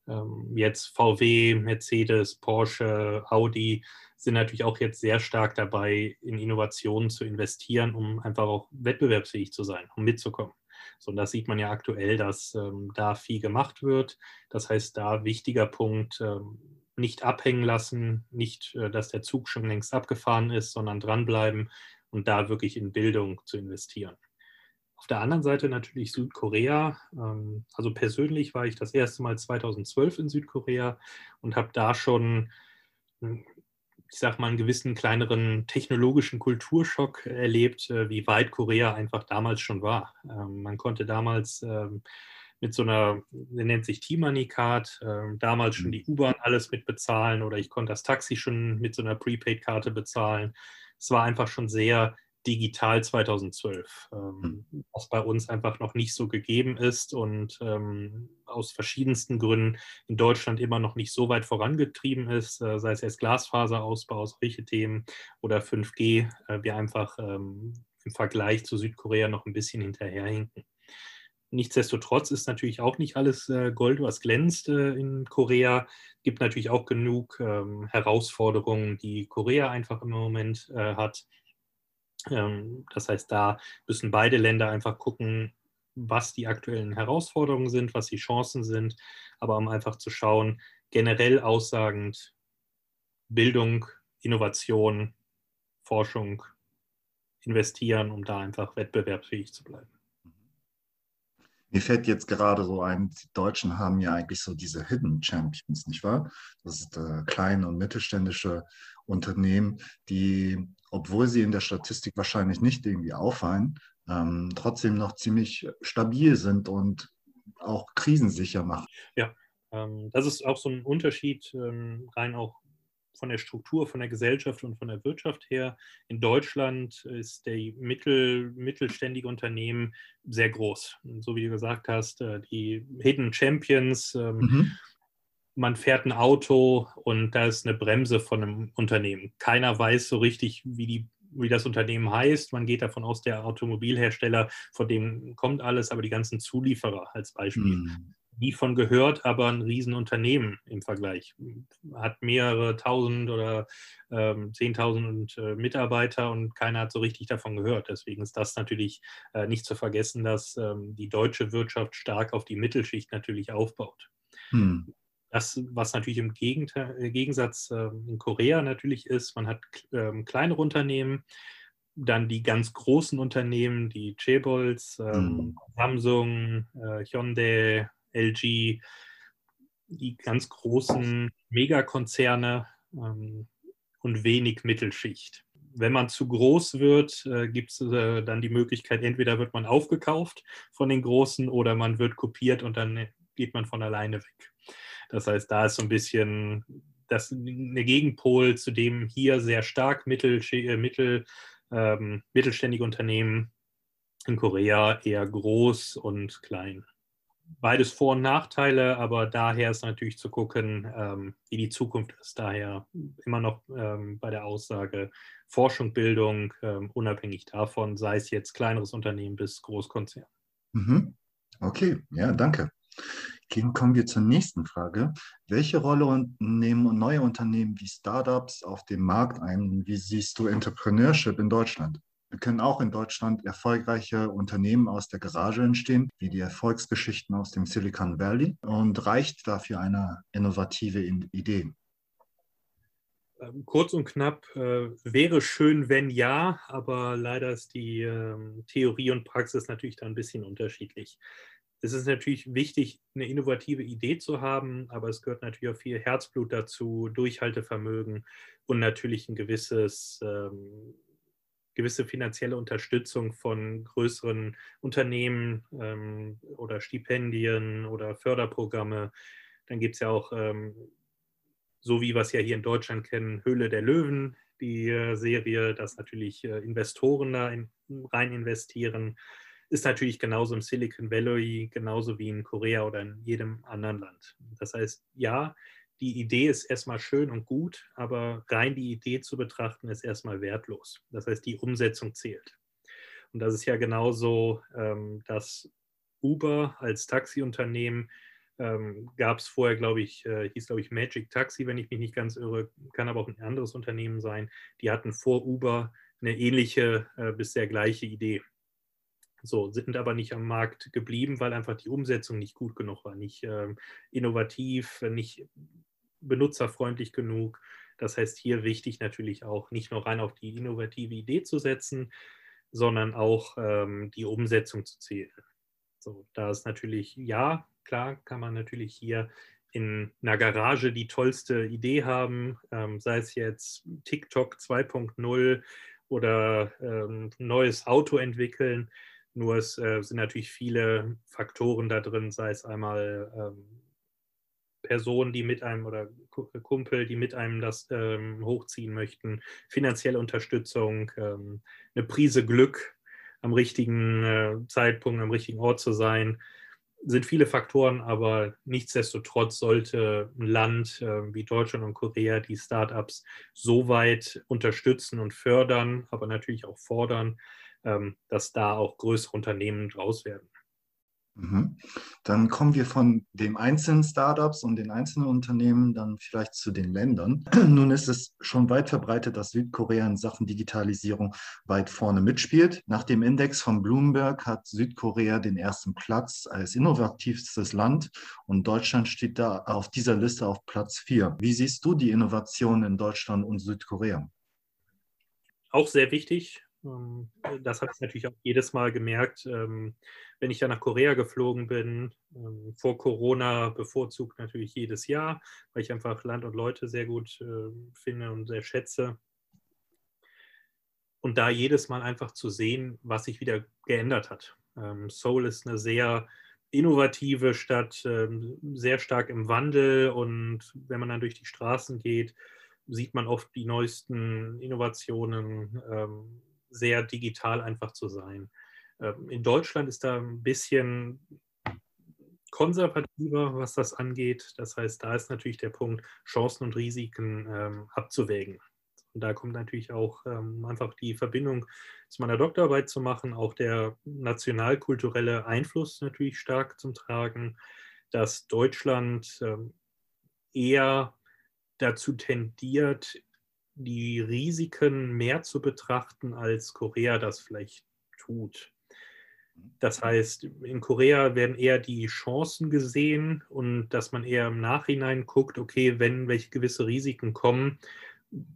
ähm, jetzt VW, Mercedes, Porsche, Audi, sind natürlich auch jetzt sehr stark dabei, in Innovationen zu investieren, um einfach auch wettbewerbsfähig zu sein, um mitzukommen. So, und das sieht man ja aktuell, dass ähm, da viel gemacht wird. Das heißt, da wichtiger Punkt, ähm, nicht abhängen lassen, nicht, äh, dass der Zug schon längst abgefahren ist, sondern dranbleiben und da wirklich in Bildung zu investieren. Auf der anderen Seite natürlich Südkorea. Ähm, also persönlich war ich das erste Mal 2012 in Südkorea und habe da schon hm, ich sag mal, einen gewissen kleineren technologischen Kulturschock erlebt, äh, wie weit Korea einfach damals schon war. Ähm, man konnte damals ähm, mit so einer, der nennt sich T-Money-Card, ähm, damals schon mhm. die U-Bahn alles mit bezahlen oder ich konnte das Taxi schon mit so einer Prepaid-Karte bezahlen. Es war einfach schon sehr digital 2012, ähm, hm. was bei uns einfach noch nicht so gegeben ist und ähm, aus verschiedensten Gründen in Deutschland immer noch nicht so weit vorangetrieben ist, äh, sei es jetzt Glasfaserausbau, solche Themen oder 5G, äh, wir einfach ähm, im Vergleich zu Südkorea noch ein bisschen hinterherhinken. Nichtsdestotrotz ist natürlich auch nicht alles äh, Gold, was glänzt äh, in Korea. Gibt natürlich auch genug ähm, Herausforderungen, die Korea einfach im Moment äh, hat. Ähm, das heißt, da müssen beide Länder einfach gucken, was die aktuellen Herausforderungen sind, was die Chancen sind, aber um einfach zu schauen, generell aussagend, Bildung, Innovation, Forschung, investieren, um da einfach wettbewerbsfähig zu bleiben. Mir fällt jetzt gerade so ein, die Deutschen haben ja eigentlich so diese Hidden Champions, nicht wahr? Das ist äh, kleine und mittelständische Unternehmen, die obwohl sie in der Statistik wahrscheinlich nicht irgendwie auffallen, ähm, trotzdem noch ziemlich stabil sind und auch krisensicher machen. Ja, ähm, das ist auch so ein Unterschied ähm, rein auch von der Struktur, von der Gesellschaft und von der Wirtschaft her. In Deutschland ist der mittel, mittelständige Unternehmen sehr groß. so wie du gesagt hast, äh, die Hidden Champions. Ähm, mhm man fährt ein Auto und da ist eine Bremse von einem Unternehmen. Keiner weiß so richtig, wie, die, wie das Unternehmen heißt. Man geht davon aus, der Automobilhersteller, von dem kommt alles, aber die ganzen Zulieferer als Beispiel. Mhm. Nie von gehört, aber ein Riesenunternehmen im Vergleich. Hat mehrere tausend oder ähm, zehntausend äh, Mitarbeiter und keiner hat so richtig davon gehört. Deswegen ist das natürlich äh, nicht zu vergessen, dass ähm, die deutsche Wirtschaft stark auf die Mittelschicht natürlich aufbaut. Hm. Das, was natürlich im äh, Gegensatz ähm, in Korea natürlich ist, man hat ähm, kleinere Unternehmen, dann die ganz großen Unternehmen, die Chaebols, ähm, mhm. Samsung, äh, Hyundai, LG, die ganz großen Megakonzerne ähm, und wenig Mittelschicht. Wenn man zu groß wird, äh, gibt es äh, dann die Möglichkeit, entweder wird man aufgekauft von den Großen oder man wird kopiert und dann geht man von alleine weg. Das heißt, da ist so ein bisschen das eine Gegenpol zu dem hier sehr stark mittel, äh, mittel, ähm, mittelständige Unternehmen in Korea eher groß und klein. Beides Vor- und Nachteile, aber daher ist natürlich zu gucken, ähm, wie die Zukunft ist. Daher immer noch ähm, bei der Aussage Forschung, Bildung, ähm, unabhängig davon, sei es jetzt kleineres Unternehmen bis Großkonzern. Mhm. Okay, ja, danke. Kommen wir zur nächsten Frage. Welche Rolle nehmen neue Unternehmen wie Startups auf dem Markt ein? Wie siehst du Entrepreneurship in Deutschland? Wir können auch in Deutschland erfolgreiche Unternehmen aus der Garage entstehen, wie die Erfolgsgeschichten aus dem Silicon Valley. Und reicht dafür eine innovative Idee? Ähm, kurz und knapp, äh, wäre schön, wenn ja, aber leider ist die äh, Theorie und Praxis natürlich da ein bisschen unterschiedlich. Es ist natürlich wichtig, eine innovative Idee zu haben, aber es gehört natürlich auch viel Herzblut dazu, Durchhaltevermögen und natürlich ein gewisses ähm, gewisse finanzielle Unterstützung von größeren Unternehmen ähm, oder Stipendien oder Förderprogramme. Dann gibt es ja auch, ähm, so wie wir es ja hier in Deutschland kennen, Höhle der Löwen, die äh, Serie, dass natürlich äh, Investoren da in, rein investieren. Ist natürlich genauso im Silicon Valley, genauso wie in Korea oder in jedem anderen Land. Das heißt, ja, die Idee ist erstmal schön und gut, aber rein die Idee zu betrachten ist erstmal wertlos. Das heißt, die Umsetzung zählt. Und das ist ja genauso, ähm, dass Uber als Taxiunternehmen ähm, gab es vorher, glaube ich, äh, hieß, glaube ich, Magic Taxi, wenn ich mich nicht ganz irre, kann aber auch ein anderes Unternehmen sein. Die hatten vor Uber eine ähnliche äh, bis sehr gleiche Idee. So, sind aber nicht am Markt geblieben, weil einfach die Umsetzung nicht gut genug war, nicht ähm, innovativ, nicht benutzerfreundlich genug. Das heißt, hier wichtig natürlich auch nicht nur rein auf die innovative Idee zu setzen, sondern auch ähm, die Umsetzung zu zählen. So, da ist natürlich, ja, klar, kann man natürlich hier in einer Garage die tollste Idee haben, ähm, sei es jetzt TikTok 2.0 oder ähm, neues Auto entwickeln. Nur es äh, sind natürlich viele Faktoren da drin, sei es einmal ähm, Personen, die mit einem oder Kumpel, die mit einem das ähm, hochziehen möchten, finanzielle Unterstützung, ähm, eine Prise Glück, am richtigen äh, Zeitpunkt, am richtigen Ort zu sein, sind viele Faktoren, aber nichtsdestotrotz sollte ein Land äh, wie Deutschland und Korea die Startups so weit unterstützen und fördern, aber natürlich auch fordern, dass da auch größere Unternehmen draus werden. Mhm. Dann kommen wir von den einzelnen Startups und den einzelnen Unternehmen dann vielleicht zu den Ländern. [clears throat] Nun ist es schon weit verbreitet, dass Südkorea in Sachen Digitalisierung weit vorne mitspielt. Nach dem Index von Bloomberg hat Südkorea den ersten Platz als innovativstes Land und Deutschland steht da auf dieser Liste auf Platz 4. Wie siehst du die Innovation in Deutschland und Südkorea? Auch sehr wichtig. Ähm, das habe ich natürlich auch jedes Mal gemerkt, ähm, wenn ich da nach Korea geflogen bin. Ähm, vor Corona bevorzugt natürlich jedes Jahr, weil ich einfach Land und Leute sehr gut finde und sehr schätze. Und da jedes Mal einfach zu sehen, was sich wieder geändert hat. Seoul ist eine sehr innovative Stadt, sehr stark im Wandel und wenn man dann durch die Straßen geht, sieht man oft die neuesten Innovationen sehr digital einfach zu sein. Ähm, in Deutschland ist da ein bisschen konservativer, was das angeht. Das heißt, da ist natürlich der Punkt, Chancen und Risiken ähm, abzuwägen. Und da kommt natürlich auch ähm, einfach die Verbindung zu meiner Doktorarbeit zu machen, auch der nationalkulturelle Einfluss natürlich stark zum Tragen, dass Deutschland ähm, eher dazu tendiert, die Risiken mehr zu betrachten, als Korea das vielleicht tut. Das heißt, in Korea werden eher die Chancen gesehen und dass man eher im Nachhinein guckt, okay, wenn welche gewisse Risiken kommen,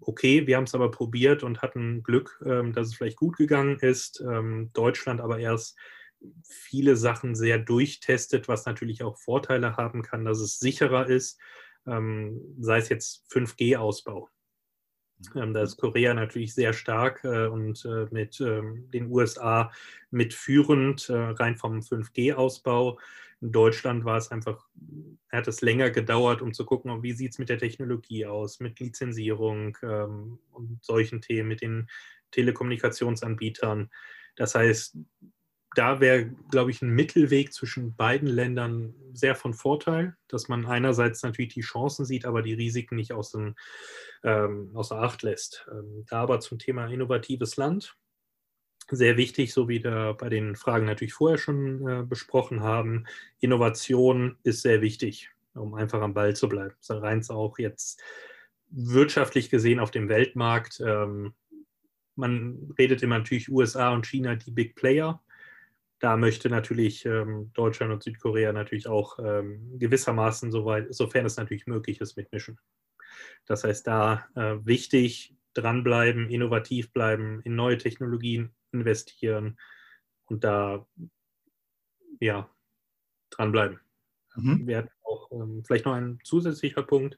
okay, wir haben es aber probiert und hatten Glück, ähm, dass es vielleicht gut gegangen ist. Ähm, Deutschland aber erst viele Sachen sehr durchtestet, was natürlich auch Vorteile haben kann, dass es sicherer ist, ähm, sei es jetzt 5G-Ausbau. Ähm, da ist Korea natürlich sehr stark äh, und äh, mit ähm, den USA mitführend, äh, rein vom 5G-Ausbau. In Deutschland war es einfach, hat es länger gedauert, um zu gucken, wie sieht es mit der Technologie aus, mit Lizenzierung ähm, und solchen Themen, mit den Telekommunikationsanbietern. Das heißt, da wäre, glaube ich, ein Mittelweg zwischen beiden Ländern sehr von Vorteil, dass man einerseits natürlich die Chancen sieht, aber die Risiken nicht aus dem, ähm, außer Acht lässt. Ähm, da aber zum Thema innovatives Land. Sehr wichtig, so wie wir bei den Fragen natürlich vorher schon äh, besprochen haben, Innovation ist sehr wichtig, um einfach am Ball zu bleiben. Rein auch jetzt wirtschaftlich gesehen auf dem Weltmarkt. Ähm, man redet immer natürlich USA und China die Big Player. Da möchte natürlich ähm, Deutschland und Südkorea natürlich auch ähm, gewissermaßen, soweit, sofern es natürlich möglich ist, mitmischen. Das heißt, da äh, wichtig, dranbleiben, innovativ bleiben, in neue Technologien investieren und da ja, dranbleiben. Mhm. Wir hatten auch ähm, vielleicht noch ein zusätzlicher Punkt.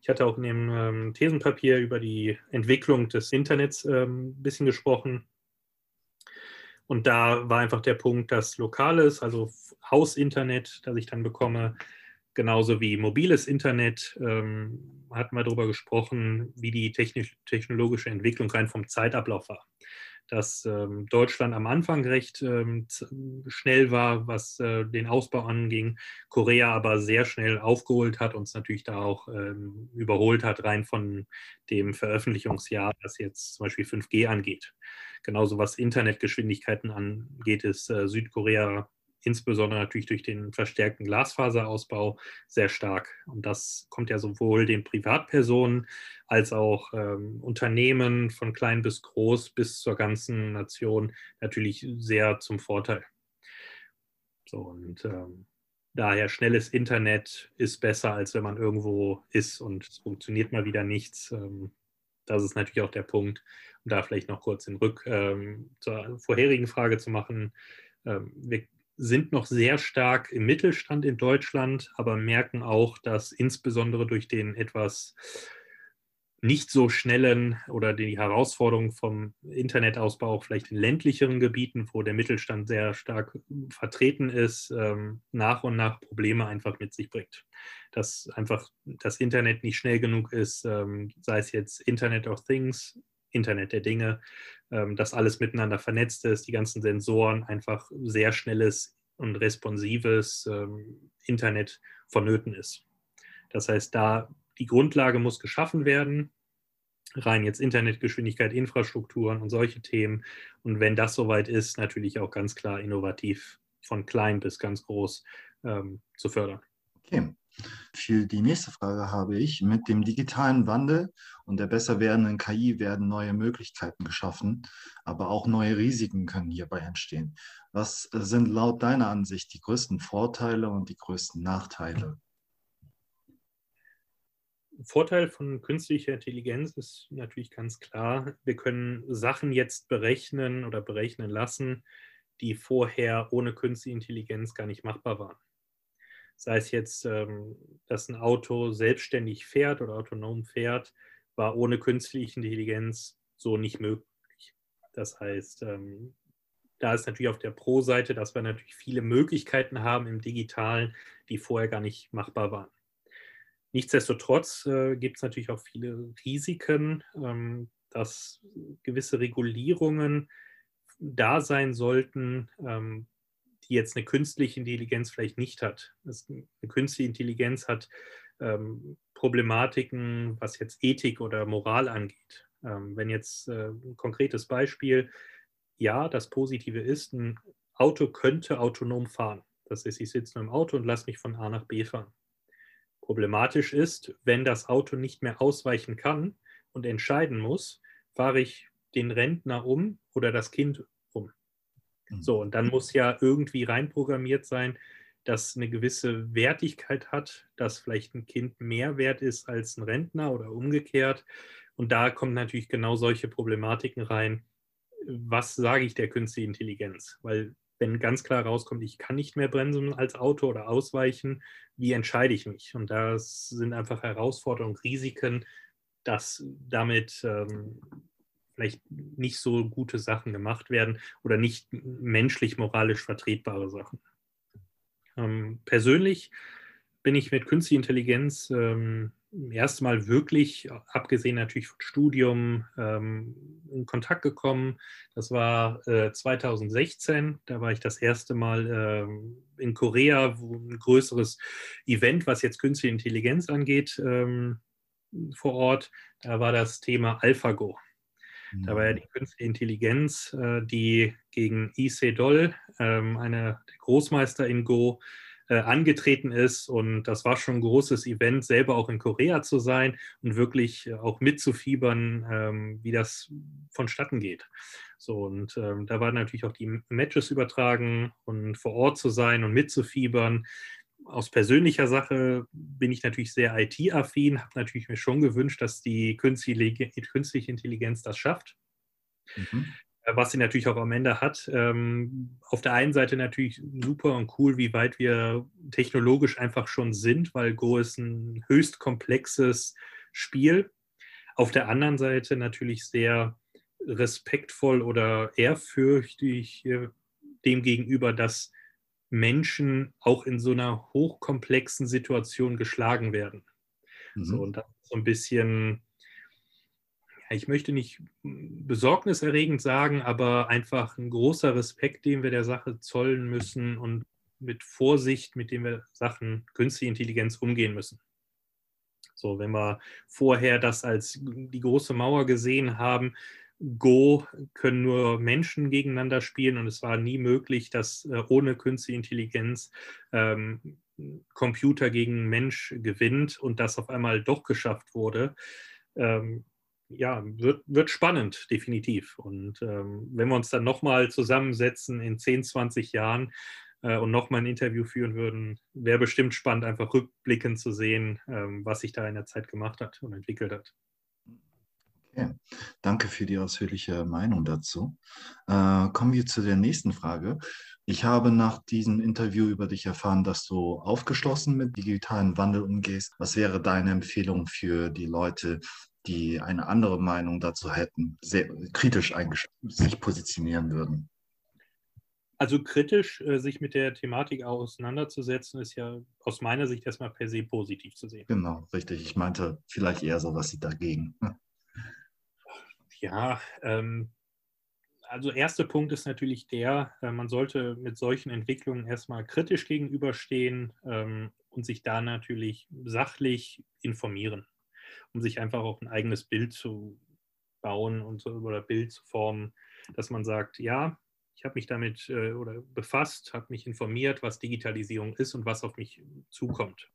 Ich hatte auch in dem ähm, Thesenpapier über die Entwicklung des Internets ähm, ein bisschen gesprochen. Und da war einfach der Punkt, dass lokales, also Hausinternet, das ich dann bekomme, genauso wie mobiles Internet, ähm, hatten wir darüber gesprochen, wie die technisch, technologische Entwicklung rein vom Zeitablauf war dass ähm, Deutschland am Anfang recht ähm, schnell war, was äh, den Ausbau anging, Korea aber sehr schnell aufgeholt hat und es natürlich da auch ähm, überholt hat, rein von dem Veröffentlichungsjahr, das jetzt zum Beispiel 5G angeht. Genauso was Internetgeschwindigkeiten angeht, ist äh, Südkorea insbesondere natürlich durch den verstärkten Glasfaserausbau sehr stark. Und das kommt ja sowohl den Privatpersonen als auch ähm, Unternehmen von klein bis groß bis zur ganzen Nation natürlich sehr zum Vorteil. So und ähm, daher schnelles Internet ist besser, als wenn man irgendwo ist und es funktioniert mal wieder nichts. Ähm, das ist natürlich auch der Punkt, um da vielleicht noch kurz den Rück ähm, zur vorherigen Frage zu machen. Ähm, wir sind noch sehr stark im Mittelstand in Deutschland, aber merken auch, dass insbesondere durch den etwas nicht so schnellen oder die Herausforderungen vom Internetausbau auch vielleicht in ländlicheren Gebieten, wo der Mittelstand sehr stark vertreten ist, ähm, nach und nach Probleme einfach mit sich bringt. Dass einfach das Internet nicht schnell genug ist, ähm, sei es jetzt Internet of Things, Internet der Dinge, ähm, dass alles miteinander vernetzt ist, die ganzen Sensoren, einfach sehr schnelles und responsives ähm, Internet vonnöten ist. Das heißt, da die Grundlage muss geschaffen werden, rein jetzt Internetgeschwindigkeit, Infrastrukturen und solche Themen. Und wenn das soweit ist, natürlich auch ganz klar innovativ von klein bis ganz groß ähm, zu fördern. Okay. Für die nächste Frage habe ich, mit dem digitalen Wandel und der besser werdenden KI werden neue Möglichkeiten geschaffen, aber auch neue Risiken können hierbei entstehen. Was sind laut deiner Ansicht die größten Vorteile und die größten Nachteile? Vorteil von künstlicher Intelligenz ist natürlich ganz klar, wir können Sachen jetzt berechnen oder berechnen lassen, die vorher ohne künstliche Intelligenz gar nicht machbar waren sei es jetzt, ähm, dass ein Auto selbstständig fährt oder autonom fährt, war ohne künstliche Intelligenz so nicht möglich. Das heißt, ähm, da ist natürlich auf der Pro-Seite, dass wir natürlich viele Möglichkeiten haben im Digitalen, die vorher gar nicht machbar waren. Nichtsdestotrotz äh, gibt es natürlich auch viele Risiken, ähm, dass gewisse Regulierungen da sein sollten, ähm, die jetzt eine künstliche Intelligenz vielleicht nicht hat. eine künstliche Intelligenz hat ähm, Problematiken, was jetzt Ethik oder Moral angeht. Ähm, wenn jetzt äh, ein konkretes Beispiel, ja, das Positive ist, ein Auto könnte autonom fahren. Das heißt, ich sitze nur im Auto und lasse mich von A nach B fahren. Problematisch ist, wenn das Auto nicht mehr ausweichen kann und entscheiden muss, fahre ich den Rentner um oder das Kind Mhm. So, und dann muss ja irgendwie reinprogrammiert sein, dass eine gewisse Wertigkeit hat, dass vielleicht ein Kind mehr wert ist als ein Rentner oder umgekehrt. Und da kommen natürlich genau solche Problematiken rein. Was sage ich der künstlichen Intelligenz? Weil wenn ganz klar rauskommt, ich kann nicht mehr bremsen als Auto oder ausweichen, wie entscheide ich mich? Und das sind einfach Herausforderungen, Risiken, dass damit ähm, vielleicht nicht so gute Sachen gemacht werden oder nicht menschlich, moralisch vertretbare Sachen. Ähm, persönlich bin ich mit künstlicher Intelligenz ähm, erst mal wirklich, abgesehen natürlich vom Studium, ähm, in Kontakt gekommen. Das war äh, 2016. Da war ich das erste Mal äh, in Korea, wo ein größeres Event, was jetzt künstliche Intelligenz angeht, ähm, vor Ort. Da war das Thema AlphaGo. Da war ja die künstliche Intelligenz, äh, die gegen IC Doll, ähm, eine der Großmeister in Go, äh, angetreten ist. Und das war schon ein großes Event, selber auch in Korea zu sein und wirklich äh, auch mitzufiebern, ähm, wie das vonstatten geht. So, und ähm, da waren natürlich auch die Matches übertragen und vor Ort zu sein und mitzufiebern. Aus persönlicher Sache bin ich natürlich sehr IT-affin, habe natürlich mir schon gewünscht, dass die künstliche Intelligenz das schafft. Mhm. Äh, was sie natürlich auch am Ende hat. Ähm, auf der einen Seite natürlich super und cool, wie weit wir technologisch einfach schon sind, weil Go ist ein höchst komplexes Spiel. Auf der anderen Seite natürlich sehr respektvoll oder ehrfürchtig äh, dem gegenüber, dass Menschen auch in so einer hochkomplexen Situation geschlagen werden. Mhm. So, und das ist so ein bisschen ich möchte nicht besorgniserregend sagen, aber einfach ein großer Respekt, den wir der Sache zollen müssen und mit Vorsicht, mit dem wir Sachen künstliche Intelligenz umgehen müssen. So, wenn wir vorher das als die große Mauer gesehen haben, Go können nur Menschen gegeneinander spielen und es war nie möglich, dass äh, ohne künstliche Intelligenz ähm, Computer gegen Mensch gewinnt und das auf einmal doch geschafft wurde. Ähm, ja, wird, wird spannend, definitiv. Und ähm, wenn wir uns dann nochmal zusammensetzen in 10, 20 Jahren äh, und nochmal ein Interview führen würden, wäre bestimmt spannend, einfach rückblickend zu sehen, ähm, was sich da in der Zeit gemacht hat und entwickelt hat. Okay, danke für die ausführliche Meinung dazu. Äh, kommen wir zu der nächsten Frage. Ich habe nach diesem Interview über dich erfahren, dass du aufgeschlossen mit digitalen Wandel umgehst. Was wäre deine Empfehlung für die Leute, die eine andere Meinung dazu hätten, sehr kritisch sich positionieren würden? Also kritisch äh, sich mit der Thematik auseinanderzusetzen, ist ja aus meiner Sicht erstmal per se positiv zu sehen. Genau, richtig. Ich meinte vielleicht eher so was sie dagegen. Ja, ähm, also erster Punkt ist natürlich der, äh, man sollte mit solchen Entwicklungen erstmal kritisch gegenüberstehen ähm, und sich da natürlich sachlich informieren um sich einfach auch ein eigenes Bild zu bauen und oder Bild zu formen, dass man sagt, ja, ich habe mich damit äh, oder befasst, habe mich informiert, was Digitalisierung ist und was auf mich zukommt.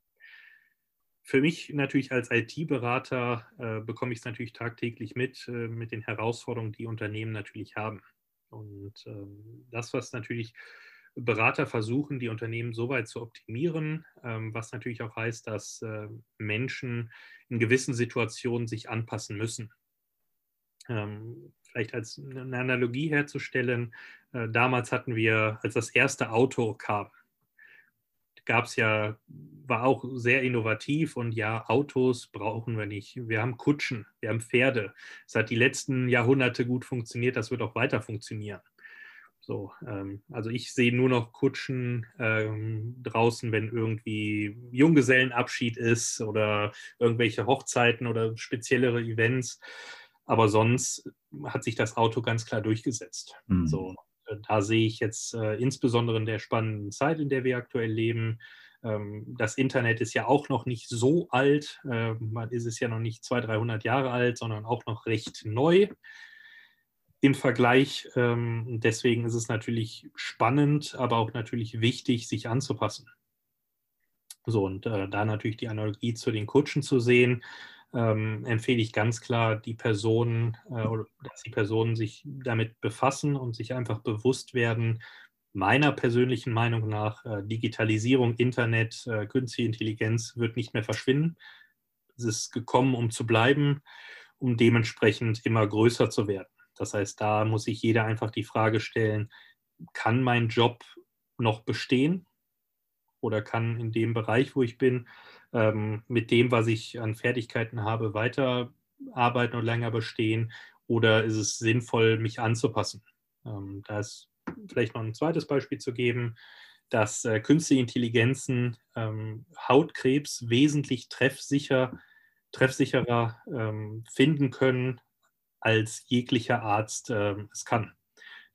Für mich natürlich als IT-Berater äh, bekomme ich es natürlich tagtäglich mit, äh, mit den Herausforderungen, die Unternehmen natürlich haben. Und ähm, das, was natürlich Berater versuchen, die Unternehmen so weit zu optimieren, ähm, was natürlich auch heißt, dass äh, Menschen in gewissen Situationen sich anpassen müssen. Ähm, vielleicht als eine Analogie herzustellen, äh, damals hatten wir, als das erste Auto kam, gab es ja, war auch sehr innovativ und ja, Autos brauchen wir nicht. Wir haben Kutschen, wir haben Pferde. Es hat die letzten Jahrhunderte gut funktioniert, das wird auch weiter funktionieren. So, ähm, also ich sehe nur noch Kutschen ähm, draußen, wenn irgendwie Junggesellenabschied ist oder irgendwelche Hochzeiten oder speziellere Events. Aber sonst hat sich das Auto ganz klar durchgesetzt. Mhm. So, äh, da sehe ich jetzt äh, insbesondere in der spannenden Zeit, in der wir aktuell leben. Ähm, das Internet ist ja auch noch nicht so alt. Äh, man ist es ja noch nicht 200, 300 Jahre alt, sondern auch noch recht neu im Vergleich. Ähm, deswegen ist es natürlich spannend, aber auch natürlich wichtig, sich anzupassen. So, und äh, da natürlich die Analogie zu den Kutschen zu sehen, ähm, empfehle ich ganz klar, die Personen, äh, dass die Personen sich damit befassen und sich einfach bewusst werden, meiner persönlichen Meinung nach, äh, Digitalisierung, Internet, äh, künstliche Intelligenz wird nicht mehr verschwinden. Es ist gekommen, um zu bleiben, um dementsprechend immer größer zu werden. Das heißt, da muss sich jeder einfach die Frage stellen, kann mein Job noch bestehen oder kann in dem Bereich, wo ich bin, ähm, mit dem, was ich an Fertigkeiten habe, weiterarbeiten und länger bestehen oder ist es sinnvoll, mich anzupassen? Ähm, da ist vielleicht noch ein zweites Beispiel zu geben, dass äh, künstliche Intelligenzen ähm, Hautkrebs wesentlich treffsicher, treffsicherer ähm, finden können als jeglicher Arzt äh, es kann.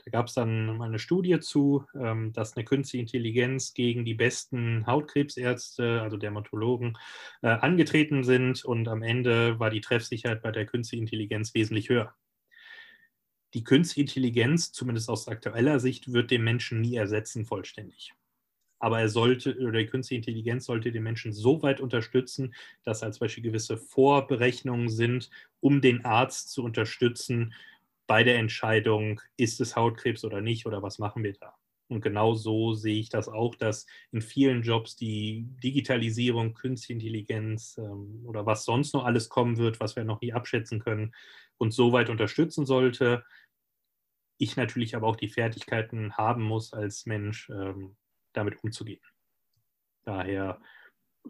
Da gab es dann eine Studie zu, ähm, dass eine künstliche Intelligenz gegen die besten Hautkrebsärzte, also Dermatologen, äh, angetreten sind und am Ende war die Treffsicherheit bei der künstlichen Intelligenz wesentlich höher. Die künstliche Intelligenz, zumindest aus aktueller Sicht, wird den Menschen nie ersetzen vollständig. aber er sollte, oder die künstliche Intelligenz sollte den Menschen so weit unterstützen, dass als Beispiel gewisse Vorberechnungen sind, um den Arzt zu unterstützen bei der Entscheidung, ist es Hautkrebs oder nicht oder was machen wir da. Und genau so sehe ich das auch, dass in vielen Jobs die Digitalisierung, Künstliche Intelligenz ähm, oder was sonst noch alles kommen wird, was wir noch nie abschätzen können, uns so weit unterstützen sollte. Ich natürlich aber auch die Fertigkeiten haben muss als Mensch, ähm, damit umzugehen. Daher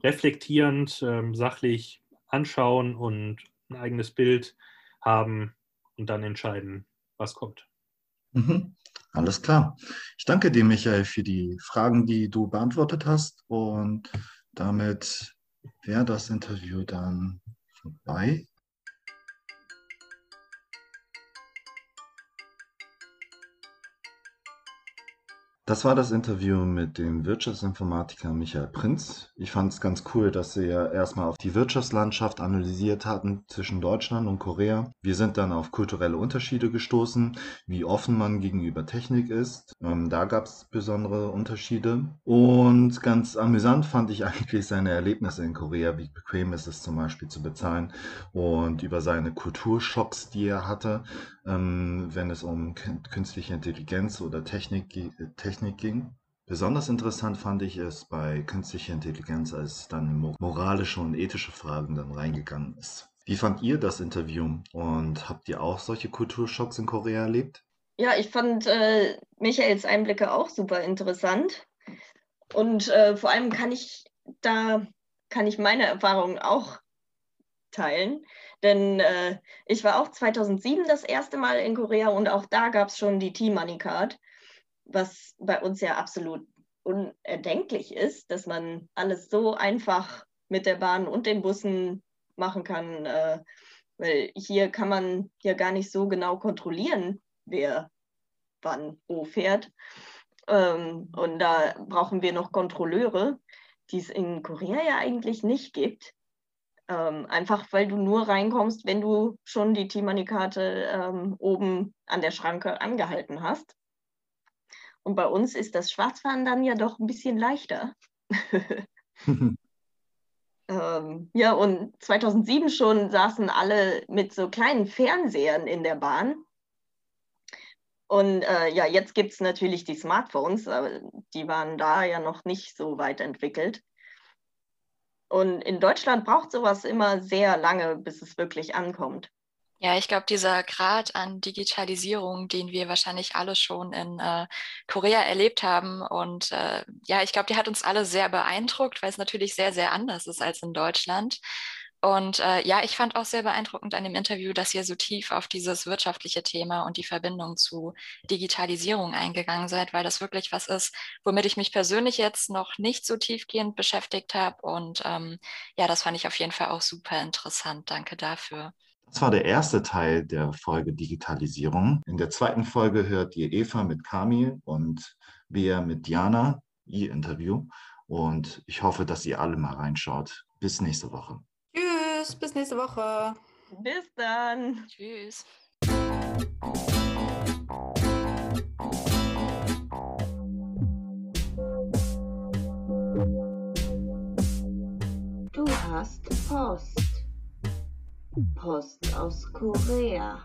reflektierend, ähm, sachlich anschauen und ein eigenes Bild haben und dann entscheiden, was kommt. Mhm. Alles klar. Ich danke dir, Michael, für die Fragen, die du beantwortet hast. Und damit wäre das Interview dann vorbei. Das war das Interview mit dem Wirtschaftsinformatiker Michael Prinz. Ich fand es ganz cool, dass sie ja erstmal auf die Wirtschaftslandschaft analysiert hatten zwischen Deutschland und Korea. Wir sind dann auf kulturelle Unterschiede gestoßen, wie offen man gegenüber Technik ist. Ähm, da gab es besondere Unterschiede. Und ganz amüsant fand ich [laughs] eigentlich seine Erlebnisse in Korea, wie bequem ist es zum Beispiel zu bezahlen und über seine Kulturschocks, die er hatte, wenn es um künstliche Intelligenz oder Technik, Technik Technik ging. Besonders interessant fand ich es bei künstlicher Intelligenz, als es dann in moralische und ethische Fragen dann reingegangen ist. Wie fand ihr das Interview und habt ihr auch solche Kulturschocks in Korea erlebt? Ja, ich fand äh, Michaels Einblicke auch super interessant. Und äh, vor allem kann ich da, kann ich meine Erfahrungen auch teilen. Denn äh, ich war auch 2007 das erste Mal in Korea und auch da gab es schon die T-Money Card was bei uns ja absolut unerdenklich ist, dass man alles so einfach mit der Bahn und den Bussen machen kann, äh, weil hier kann man ja gar nicht so genau kontrollieren, wer wann wo fährt. Ähm, und da brauchen wir noch Kontrolleure, die es in Korea ja eigentlich nicht gibt. Ähm, einfach weil du nur reinkommst, wenn du schon die T-Money-Karte ähm, oben an der Schranke angehalten hast. Und bei uns ist das Schwarzfahren dann ja doch ein bisschen leichter. [laughs] [laughs] ähm, ja, und 2007 schon saßen alle mit so kleinen Fernsehern in der Bahn. Und äh, ja, jetzt gibt es natürlich die Smartphones, aber die waren da ja noch nicht so weit entwickelt. Und in Deutschland braucht sowas immer sehr lange, bis es wirklich ankommt. Ja, ich glaube, dieser Grad an Digitalisierung, den wir wahrscheinlich alle schon in äh, Korea erlebt haben. Und äh, ja, ich glaube, die hat uns alle sehr beeindruckt, weil es natürlich sehr, sehr anders ist als in Deutschland. Und äh, ja, ich fand auch sehr beeindruckend an dem Interview, dass ihr so tief auf dieses wirtschaftliche Thema und die Verbindung zu Digitalisierung eingegangen seid, weil das wirklich was ist, womit ich mich persönlich jetzt noch nicht so tiefgehend beschäftigt habe. Und ähm, ja, das fand ich auf jeden Fall auch super interessant. Danke dafür. Das war der erste Teil der Folge Digitalisierung. In der zweiten Folge hört ihr Eva mit Kamil und Bea mit Diana, ihr Interview. Und ich hoffe, dass ihr alle mal reinschaut. Bis nächste Woche. Tschüss, bis nächste Woche. Bis dann. Tschüss. Du hast Post. Post aus Korea.